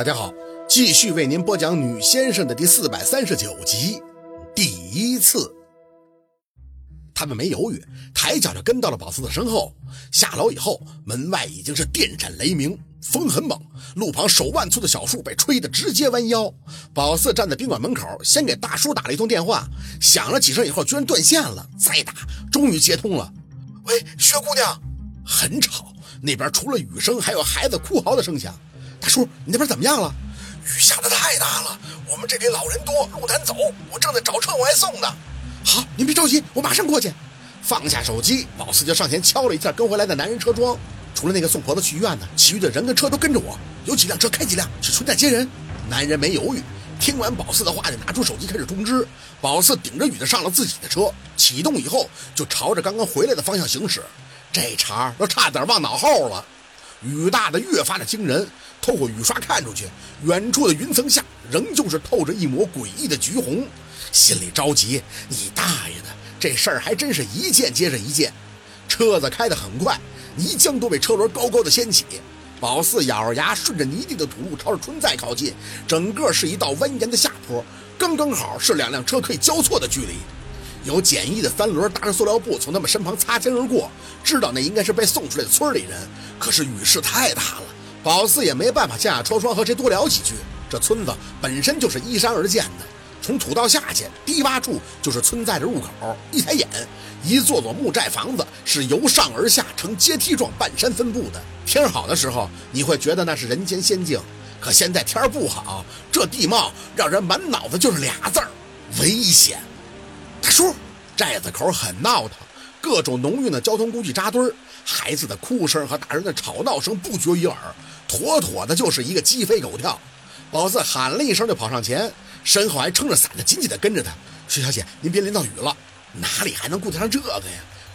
大家好，继续为您播讲《女先生》的第四百三十九集。第一次，他们没犹豫，抬脚就跟到了宝四的身后。下楼以后，门外已经是电闪雷鸣，风很猛，路旁手腕粗的小树被吹得直接弯腰。宝四站在宾馆门口，先给大叔打了一通电话，响了几声以后，居然断线了，再打，终于接通了。喂，薛姑娘，很吵，那边除了雨声，还有孩子哭嚎的声响。大叔，你那边怎么样了？雨下的太大了，我们这里老人多，路难走。我正在找车往外送呢。好，您别着急，我马上过去。放下手机，宝四就上前敲了一下跟回来的男人车窗。除了那个送婆子去医院的，其余的人跟车都跟着我。有几辆车开几辆去春寨接人。男人没犹豫，听完宝四的话，就拿出手机开始通知。宝四顶着雨的上了自己的车，启动以后就朝着刚刚回来的方向行驶。这茬都差点忘脑后了。雨大的越发的惊人，透过雨刷看出去，远处的云层下仍旧是透着一抹诡异的橘红，心里着急。你大爷的，这事儿还真是一件接着一件。车子开得很快，泥浆都被车轮高高的掀起。宝四咬着牙，顺着泥地的土路朝着春寨靠近，整个是一道蜿蜒的下坡，刚刚好是两辆车可以交错的距离。有简易的三轮搭着塑料布从他们身旁擦肩而过，知道那应该是被送出来的村里人。可是雨势太大了，宝四也没办法下下戳戳和谁多聊几句。这村子本身就是依山而建的，从土道下去低洼处就是村寨的入口。一抬眼，一座座木寨房子是由上而下呈阶梯状半山分布的。天好的时候，你会觉得那是人间仙境；可现在天不好，这地貌让人满脑子就是俩字儿：危险。大叔，寨子口很闹腾，各种浓郁的交通工具扎堆儿，孩子的哭声和大人的吵闹声不绝于耳，妥妥的就是一个鸡飞狗跳。宝四喊了一声就跑上前，身后还撑着伞的紧紧的跟着他。徐小姐，您别淋到雨了，哪里还能顾得上这个呀？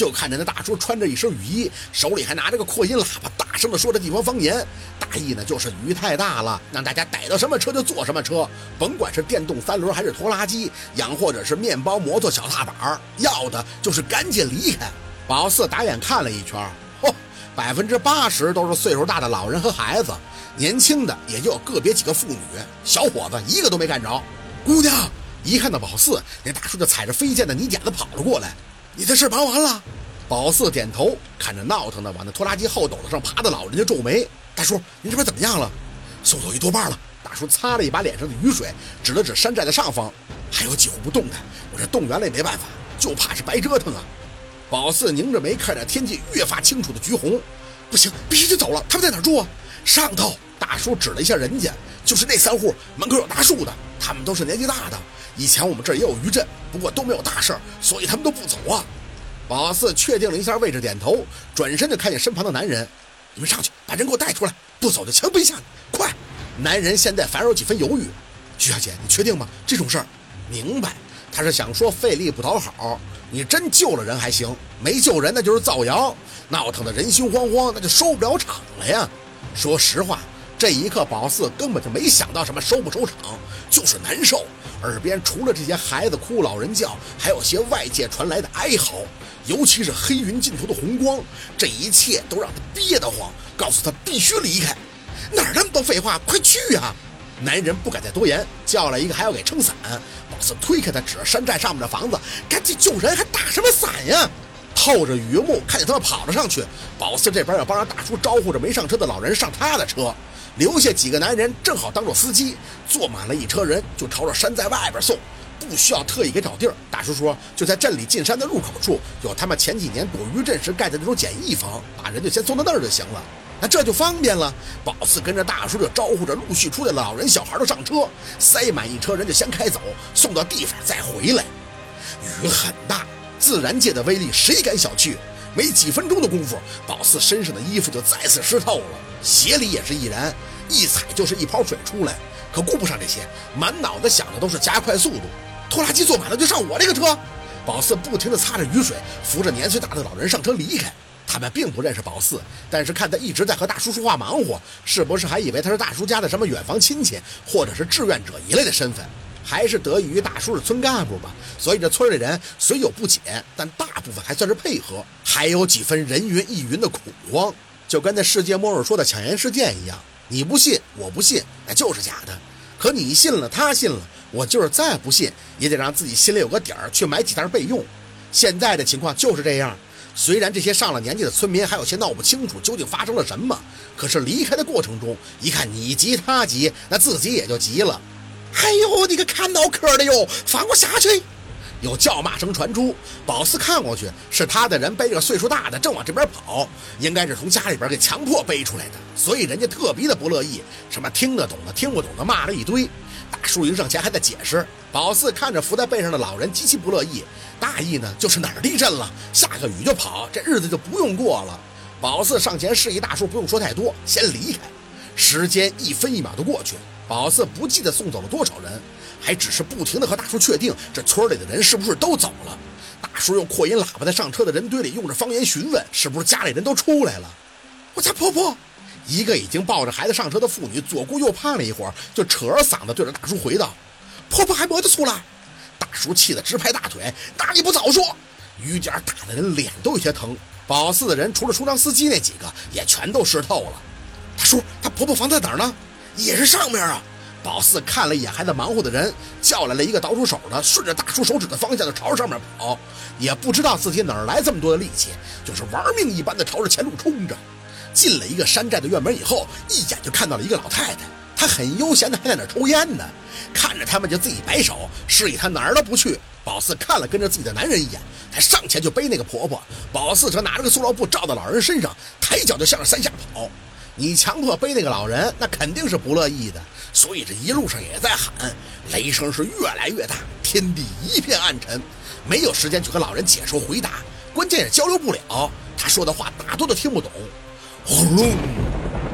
就看着那大叔穿着一身雨衣，手里还拿着个扩音喇叭，大声的说着地方方言。大意呢就是雨太大了，让大家逮到什么车就坐什么车，甭管是电动三轮还是拖拉机，养或者是面包摩托小踏板，要的就是赶紧离开。宝四打眼看了一圈，嚯，百分之八十都是岁数大的老人和孩子，年轻的也就个别几个妇女，小伙子一个都没干着。姑娘一看到宝四，那大叔就踩着飞溅的泥点子跑了过来。你的事忙完了，宝四点头，看着闹腾的往那拖拉机后斗子上爬的老人家皱眉：“大叔，您这边怎么样了？送走一多半了。”大叔擦了一把脸上的雨水，指了指山寨的上方：“还有几户不动弹，我这动员了也没办法，就怕是白折腾啊。”宝四拧着眉看着天际越发清楚的橘红：“不行，必须得走了。他们在哪住啊？上头。”大叔指了一下人家，就是那三户门口有大树的，他们都是年纪大的。以前我们这儿也有余震，不过都没有大事儿，所以他们都不走啊。宝四确定了一下位置，点头，转身就看见身旁的男人：“你们上去，把人给我带出来，不走就枪毙下来，快！”男人现在反而有几分犹豫：“徐小姐，你确定吗？这种事儿？”明白，他是想说费力不讨好。你真救了人还行，没救人那就是造谣，闹腾的人心惶惶，那就收不了场了呀。说实话。这一刻，宝四根本就没想到什么收不收场，就是难受。耳边除了这些孩子哭、老人叫，还有些外界传来的哀嚎，尤其是黑云尽头的红光，这一切都让他憋得慌，告诉他必须离开。哪儿那么多废话，快去啊！男人不敢再多言，叫来一个还要给撑伞。宝四推开他，指着山寨上面的房子，赶紧救人，还打什么伞呀？透着雨幕，看见他们跑了上去。宝四这边要帮着大叔招呼着没上车的老人上他的车。留下几个男人，正好当做司机，坐满了一车人，就朝着山在外边送，不需要特意给找地儿。大叔说，就在镇里进山的入口处，有他们前几年躲余震时盖的那种简易房，把人就先送到那儿就行了。那这就方便了。宝四跟着大叔就招呼着陆续出来的老人小孩都上车，塞满一车人就先开走，送到地方再回来。雨很大，自然界的威力谁敢小觑？没几分钟的功夫，宝四身上的衣服就再次湿透了，鞋里也是一然，一踩就是一泡水出来。可顾不上这些，满脑子想的都是加快速度。拖拉机坐满了就上我这个车。宝四不停地擦着雨水，扶着年岁大的老人上车离开。他们并不认识宝四，但是看他一直在和大叔说话忙活，是不是还以为他是大叔家的什么远房亲戚，或者是志愿者一类的身份？还是得益于大叔是村干部吧，所以这村里人虽有不解，但大部分还算是配合，还有几分人云亦云的恐慌，就跟那世界末日说的抢盐事件一样。你不信，我不信，那就是假的。可你信了，他信了，我就是再不信，也得让自己心里有个底儿，去买几袋备用。现在的情况就是这样。虽然这些上了年纪的村民还有些闹不清楚究竟发生了什么，可是离开的过程中，一看你急他急，那自己也就急了。哎呦，你个看脑壳的哟，放我下去！有叫骂声传出，宝四看过去，是他的人背着岁数大的，正往这边跑，应该是从家里边给强迫背出来的，所以人家特别的不乐意，什么听得懂的、听不懂的，骂了一堆。大叔迎上前还在解释，宝四看着扶在背上的老人极其不乐意，大意呢就是哪儿地震了，下个雨就跑，这日子就不用过了。宝四上前示意大叔不用说太多，先离开。时间一分一秒的过去，宝四不记得送走了多少人。还只是不停地和大叔确定这村里的人是不是都走了。大叔用扩音喇叭在上车的人堆里用着方言询问：“是不是家里人都出来了？”我家婆婆，一个已经抱着孩子上车的妇女左顾右盼了一会儿，就扯着嗓子对着大叔回道：“婆婆还没得出来。”大叔气得直拍大腿：“那你不早说！”雨点打的人脸都有些疼。保四的人除了出张司机那几个，也全都湿透了。大叔，她婆婆房在哪儿呢？也是上面啊。宝四看了一眼还在忙活的人，叫来了一个倒数手的，顺着大叔手指的方向就朝上面跑。也不知道自己哪儿来这么多的力气，就是玩命一般的朝着前路冲着。进了一个山寨的院门以后，一眼就看到了一个老太太，她很悠闲的还在那抽烟呢。看着他们就自己摆手，示意他哪儿都不去。宝四看了跟着自己的男人一眼，他上前就背那个婆婆。宝四则拿着个塑料布罩到老人身上，抬脚就向着山下跑。你强迫背那个老人，那肯定是不乐意的，所以这一路上也在喊，雷声是越来越大，天地一片暗沉，没有时间去和老人解说回答，关键也交流不了，他说的话大多都听不懂。轰隆，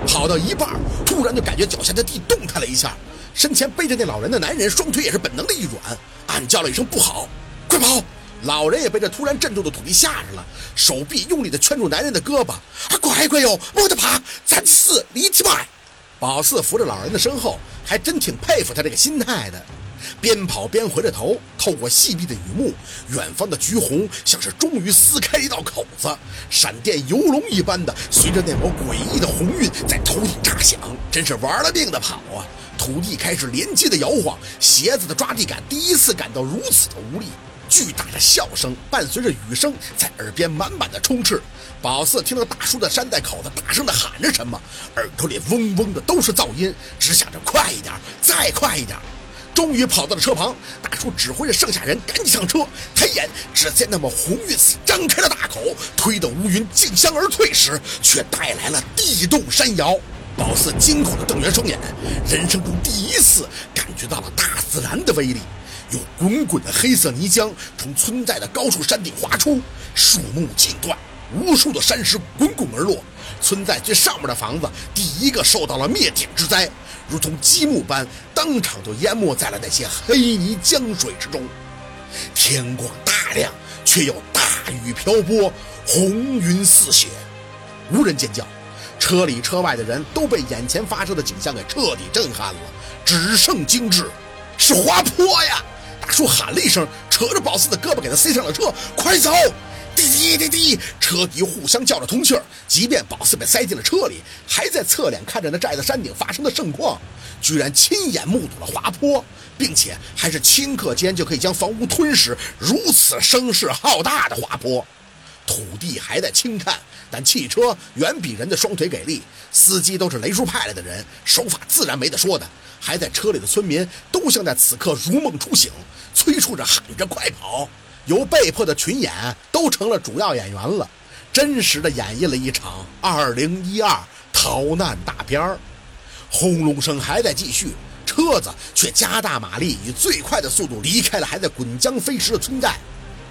跑到一半，突然就感觉脚下的地动弹了一下，身前背着那老人的男人双腿也是本能的一软，暗叫了一声不好，快跑！老人也被这突然震动的土地吓着了，手臂用力的圈住男人的胳膊。啊，乖乖哟，莫得怕，咱四离起迈。宝四扶着老人的身后，还真挺佩服他这个心态的。边跑边回着头，透过细密的雨幕，远方的橘红像是终于撕开一道口子，闪电游龙一般的随着那抹诡异的红晕在头顶炸响，真是玩了命的跑啊！土地开始连接的摇晃，鞋子的抓地感第一次感到如此的无力。巨大的笑声伴随着雨声在耳边满满的充斥。宝四听到大叔在山寨口子大声的喊着什么，耳朵里嗡嗡的都是噪音，只想着快一点，再快一点。终于跑到了车旁，大叔指挥着剩下人赶紧上车。抬眼只见那么红运寺张开了大口，推得乌云竞相而退时，却带来了地动山摇。宝四惊恐的瞪圆双眼，人生中第一次感觉到了大自然的威力。有滚滚的黑色泥浆从村寨的高处山顶滑出，树木尽断，无数的山石滚滚而落。村寨最上面的房子第一个受到了灭顶之灾，如同积木般，当场就淹没在了那些黑泥浆水之中。天光大亮，却又大雨瓢泼，红云似血，无人尖叫。车里车外的人都被眼前发生的景象给彻底震撼了，只剩精致，是滑坡呀！大叔喊了一声，扯着宝四的胳膊，给他塞上了车。快走！滴滴滴滴，车底互相叫着通气儿。即便宝四被塞进了车里，还在侧脸看着那寨子山顶发生的盛况，居然亲眼目睹了滑坡，并且还是顷刻间就可以将房屋吞噬，如此声势浩大的滑坡。土地还在轻颤，但汽车远比人的双腿给力。司机都是雷叔派来的人，手法自然没得说的。还在车里的村民都像在此刻如梦初醒，催促着喊着快跑。由被迫的群演都成了主要演员了，真实的演绎了一场2012逃难大片儿。轰隆声还在继续，车子却加大马力，以最快的速度离开了还在滚浆飞驰的村寨。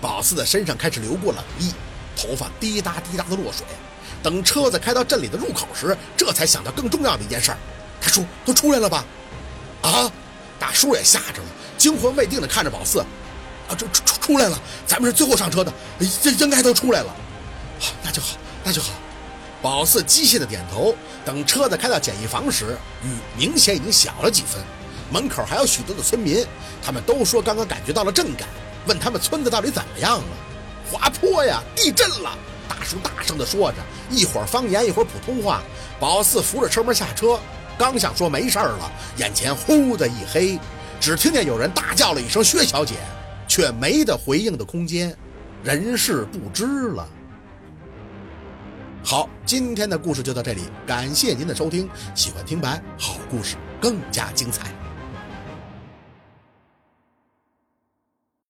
宝四的身上开始流过冷意。头发滴答滴答的落水，等车子开到镇里的入口时，这才想到更重要的一件事儿：大叔都出来了吧？啊！大叔也吓着了，惊魂未定的看着宝四。啊，这出出来了，咱们是最后上车的，这应该都出来了。那就好，那就好。宝四机械的点头。等车子开到简易房时，雨明显已经小了几分。门口还有许多的村民，他们都说刚刚感觉到了震感，问他们村子到底怎么样了。滑坡呀！地震了！大叔大声地说着，一会儿方言，一会儿普通话。宝四扶着车门下车，刚想说没事儿了，眼前忽的一黑，只听见有人大叫了一声“薛小姐”，却没得回应的空间，人事不知了。好，今天的故事就到这里，感谢您的收听。喜欢听白，好故事更加精彩。